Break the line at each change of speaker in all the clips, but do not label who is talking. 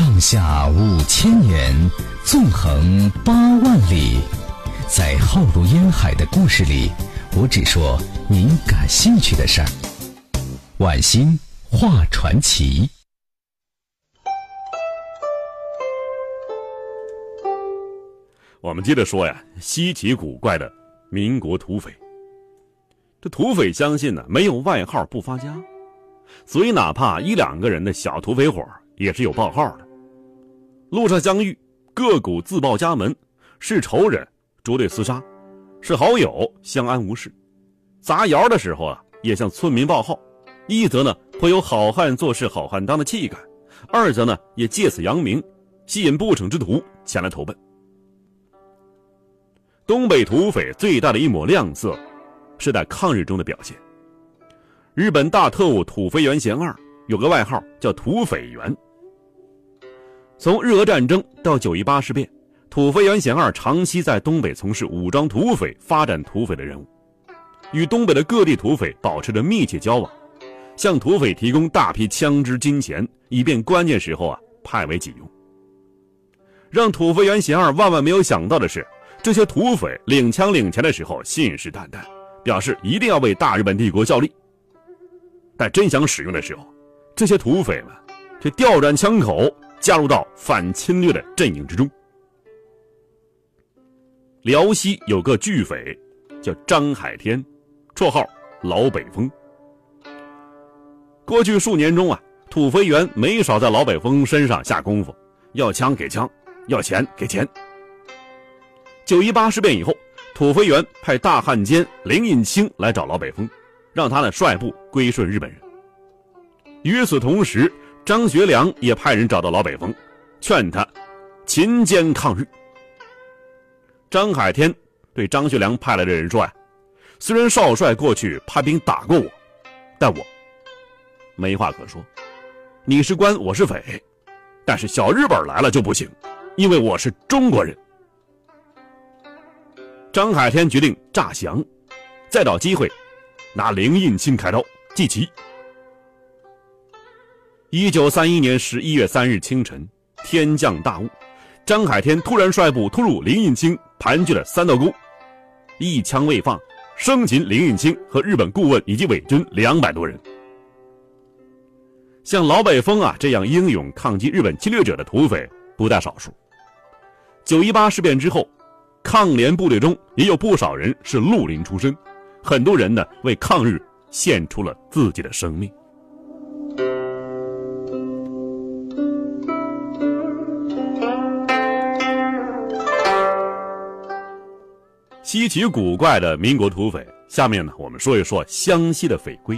上下五千年，纵横八万里，在浩如烟海的故事里，我只说您感兴趣的事儿。晚星画传奇。
我们接着说呀，稀奇古怪的民国土匪。这土匪相信呢，没有外号不发家，所以哪怕一两个人的小土匪伙也是有报号的。路上相遇，各股自报家门，是仇人捉对厮杀，是好友相安无事。砸窑的时候啊，也向村民报号，一则呢颇有好汉做事好汉当的气概，二则呢也借此扬名，吸引不逞之徒前来投奔。东北土匪最大的一抹亮色。是在抗日中的表现。日本大特务土肥原贤二有个外号叫“土匪员”。从日俄战争到九一八事变，土肥原贤二长期在东北从事武装土匪、发展土匪的任务，与东北的各地土匪保持着密切交往，向土匪提供大批枪支、金钱，以便关键时候啊派为己用。让土肥原贤二万万没有想到的是，这些土匪领枪领钱的时候信誓旦旦。表示一定要为大日本帝国效力，但真想使用的时候，这些土匪们却调转枪口，加入到反侵略的阵营之中。辽西有个巨匪，叫张海天，绰号老北风。过去数年中啊，土肥原没少在老北风身上下功夫，要枪给枪，要钱给钱。九一八事变以后。土肥原派大汉奸林印清来找老北风，让他呢率部归顺日本人。与此同时，张学良也派人找到老北风，劝他勤坚抗日。张海天对张学良派来的人说：“呀，虽然少帅过去派兵打过我，但我没话可说。你是官，我是匪，但是小日本来了就不行，因为我是中国人。”张海天决定诈降，再找机会拿林印清开刀祭旗。一九三一年十一月三日清晨，天降大雾，张海天突然率部突入林印清盘踞的三道沟，一枪未放，生擒林印清和日本顾问以及伪军两百多人。像老北风啊这样英勇抗击日本侵略者的土匪不在少数。九一八事变之后。抗联部队中也有不少人是绿林出身，很多人呢为抗日献出了自己的生命。稀奇古怪的民国土匪，下面呢我们说一说湘西的匪规。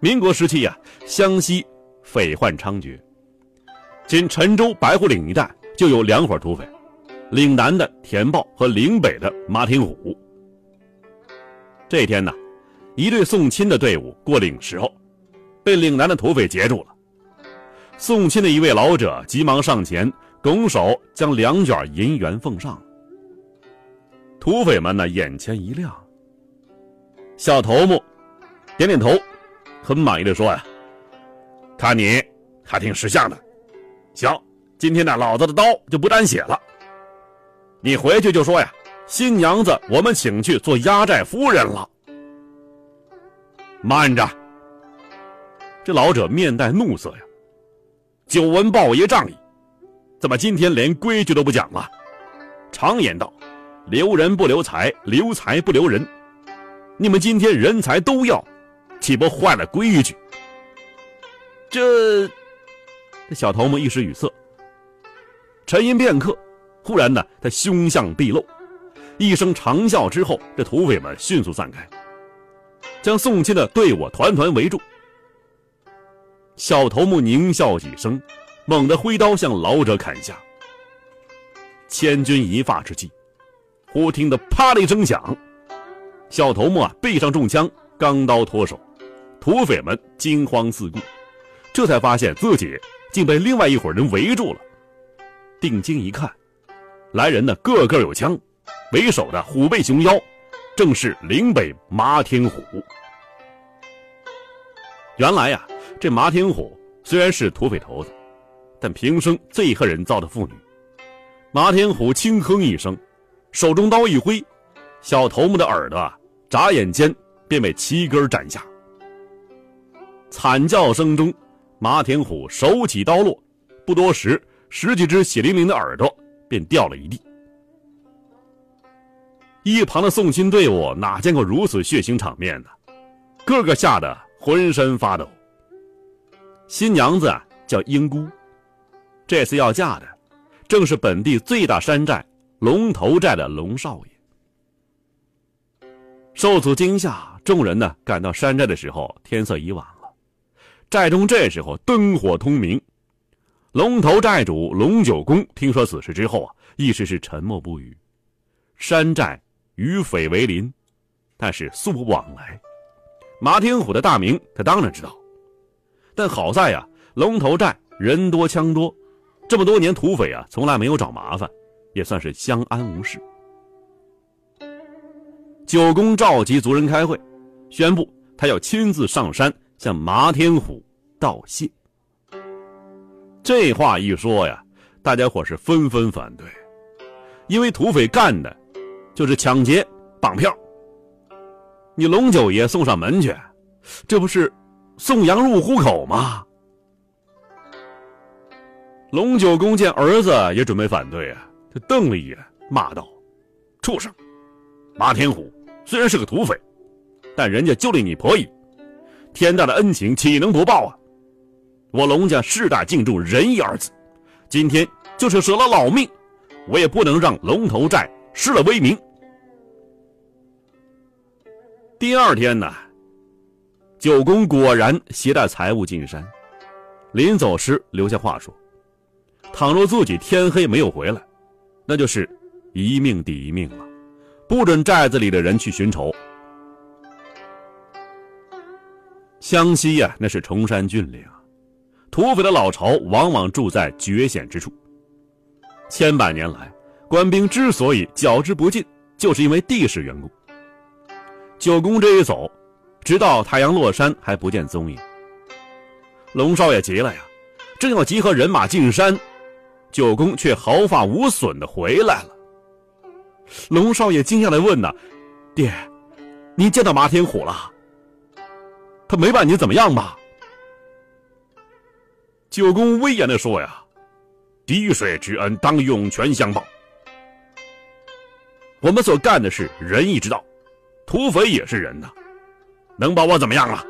民国时期呀，湘西匪患猖獗，仅陈州白虎岭一带就有两伙土匪。岭南的田豹和岭北的马挺虎。这天呢，一队送亲的队伍过岭时候，被岭南的土匪截住了。送亲的一位老者急忙上前，拱手将两卷银元奉上。土匪们呢，眼前一亮。小头目点点头，很满意的说：“呀，看你还挺识相的。行，今天呢，老子的刀就不沾血了。”你回去就说呀，新娘子我们请去做压寨夫人了。慢着，这老者面带怒色呀。久闻豹爷仗义，怎么今天连规矩都不讲了？常言道，留人不留财，留财不留人。你们今天人才都要，岂不坏了规矩？这，这小头目一时语塞，沉吟片刻。忽然呢，他凶相毕露，一声长啸之后，这土匪们迅速散开，将送亲的队伍团团围住。小头目狞笑几声，猛地挥刀向老者砍下。千钧一发之际，忽听得啪的一声响，小头目啊背上中枪，钢刀脱手，土匪们惊慌四顾，这才发现自己竟被另外一伙人围住了。定睛一看。来人呢，个个有枪，为首的虎背熊腰，正是岭北麻天虎。原来呀，这麻天虎虽然是土匪头子，但平生最恨人造的妇女。麻天虎轻哼一声，手中刀一挥，小头目的耳朵，眨眼间便被齐根斩下。惨叫声中，马田虎手起刀落，不多时，十几只血淋淋的耳朵便掉了一地。一旁的送亲队伍哪见过如此血腥场面呢？个个吓得浑身发抖。新娘子，叫英姑，这次要嫁的，正是本地最大山寨龙头寨的龙少爷。受此惊吓，众人呢赶到山寨的时候，天色已晚了。寨中这时候灯火通明。龙头寨主龙九公听说此事之后啊，一时是沉默不语。山寨与匪为邻，但是素不往来。马天虎的大名他当然知道。但好在呀，龙头寨人多枪多，这么多年土匪啊从来没有找麻烦，也算是相安无事。九公召集族人开会，宣布他要亲自上山向麻天虎道谢。这话一说呀，大家伙是纷纷反对，因为土匪干的就是抢劫、绑票。你龙九爷送上门去，这不是？送羊入虎口吗？龙九公见儿子也准备反对啊，他瞪了一眼，骂道：“畜生！马天虎虽然是个土匪，但人家救了你婆姨，天大的恩情岂能不报啊？我龙家世代敬重仁义二字，今天就是舍了老命，我也不能让龙头寨失了威名。”第二天呢？九公果然携带财物进山，临走时留下话说：“倘若自己天黑没有回来，那就是一命抵一命了，不准寨子里的人去寻仇。”湘西呀，那是崇山峻岭，土匪的老巢往往住在绝险之处。千百年来，官兵之所以剿之不尽，就是因为地势缘故。九公这一走。直到太阳落山还不见踪影。龙少爷急了呀，正要集合人马进山，九公却毫发无损的回来了。龙少爷惊讶的问：“呐，爹，您见到马天虎了？他没把你怎么样吧？”九公威严的说：“呀，滴水之恩当涌泉相报。我们所干的是仁义之道，土匪也是人呐。”能把我怎么样啊？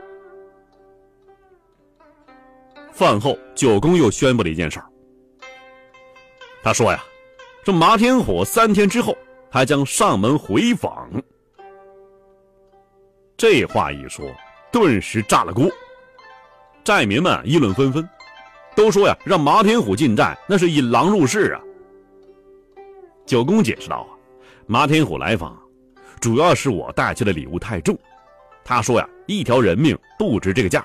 饭后，九公又宣布了一件事儿。他说呀：“这马天虎三天之后还将上门回访。”这话一说，顿时炸了锅。寨民们议论纷纷，都说呀：“让马天虎进寨，那是引狼入室啊。”九公解释道：“啊，马天虎来访，主要是我带去的礼物太重。”他说呀，一条人命不值这个价，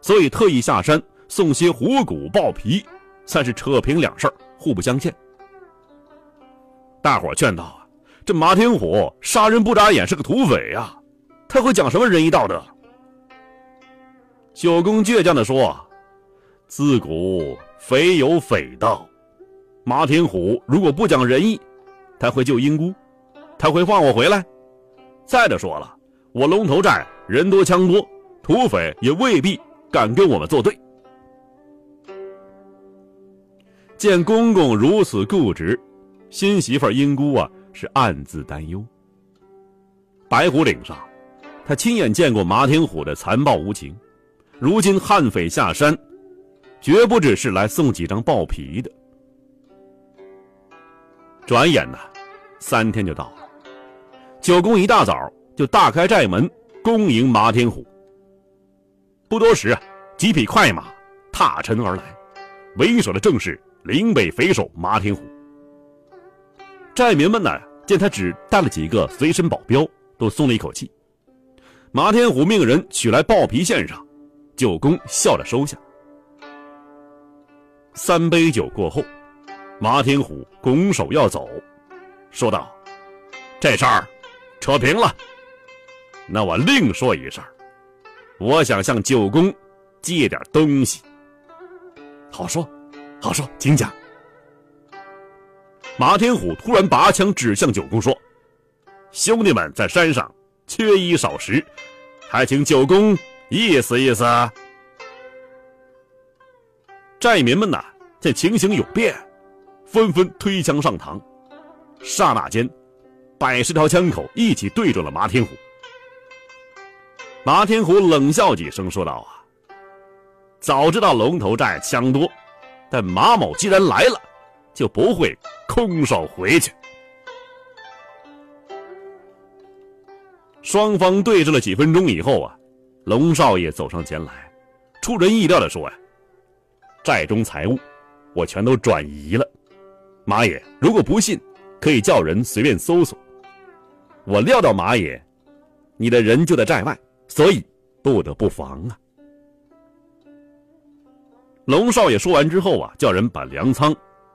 所以特意下山送些虎骨豹皮，算是扯平两事儿互不相欠。大伙劝道啊，这马天虎杀人不眨眼，是个土匪呀，他会讲什么仁义道德？九公倔强的说：“自古匪有匪道，马天虎如果不讲仁义，他会救英姑，他会放我回来。再者说了。”我龙头寨人多枪多，土匪也未必敢跟我们作对。见公公如此固执，新媳妇英姑啊是暗自担忧。白虎岭上，他亲眼见过马天虎的残暴无情，如今悍匪下山，绝不只是来送几张豹皮的。转眼呢，三天就到了。九公一大早。就大开寨门恭迎马天虎。不多时啊，几匹快马踏尘而来，为首的正是岭北匪首马天虎。寨民们呢，见他只带了几个随身保镖，都松了一口气。马天虎命人取来豹皮献上，九公笑着收下。三杯酒过后，马天虎拱手要走，说道：“这事儿扯平了。”那我另说一声，我想向九公借点东西。好说，好说，请讲。马天虎突然拔枪指向九公说：“兄弟们在山上缺衣少食，还请九公意思意思。”寨民们呐，见情形有变，纷纷推枪上膛。刹那间，百十条枪口一起对准了马天虎。马天虎冷笑几声，说道：“啊，早知道龙头寨枪多，但马某既然来了，就不会空手回去。”双方对峙了几分钟以后啊，龙少爷走上前来，出人意料的说：“呀，寨中财物，我全都转移了。马爷如果不信。”可以叫人随便搜索。我料到马爷，你的人就在寨外，所以不得不防啊。龙少爷说完之后啊，叫人把粮仓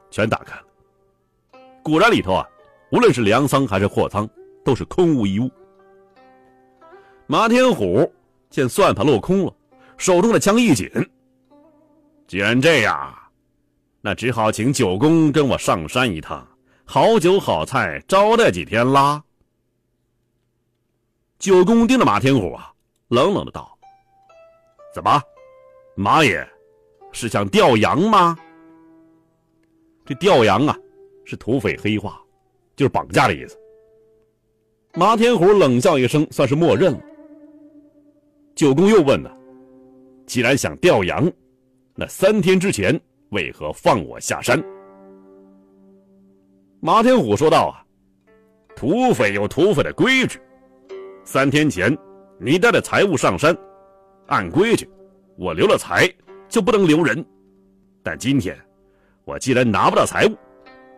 全打开了。果然里头啊，无论是粮仓还是货仓，都是空无一物。马天虎见算盘落空了，手中的枪一紧。既然这样，那只好请九公跟我上山一趟。好酒好菜招待几天啦。九公盯着马天虎啊，冷冷的道：“怎么，马爷是想调羊吗？”这调羊啊，是土匪黑话，就是绑架的意思。马天虎冷笑一声，算是默认了。九公又问呢：“既然想调羊，那三天之前为何放我下山？”马天虎说道：“啊，土匪有土匪的规矩。三天前你带着财物上山，按规矩，我留了财就不能留人。但今天我既然拿不到财物，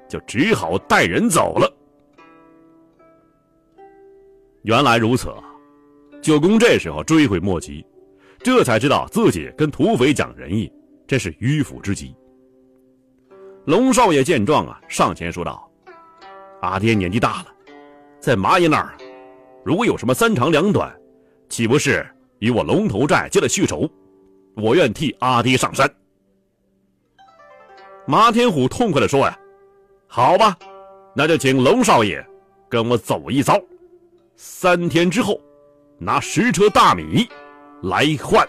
就只好带人走了。”原来如此，九公这时候追悔莫及，这才知道自己跟土匪讲仁义，真是迂腐之极。龙少爷见状啊，上前说道。阿爹年纪大了，在麻爷那儿，如果有什么三长两短，岂不是与我龙头寨结了续仇？我愿替阿爹上山。马天虎痛快地说：“呀，好吧，那就请龙少爷跟我走一遭，三天之后，拿十车大米来换。”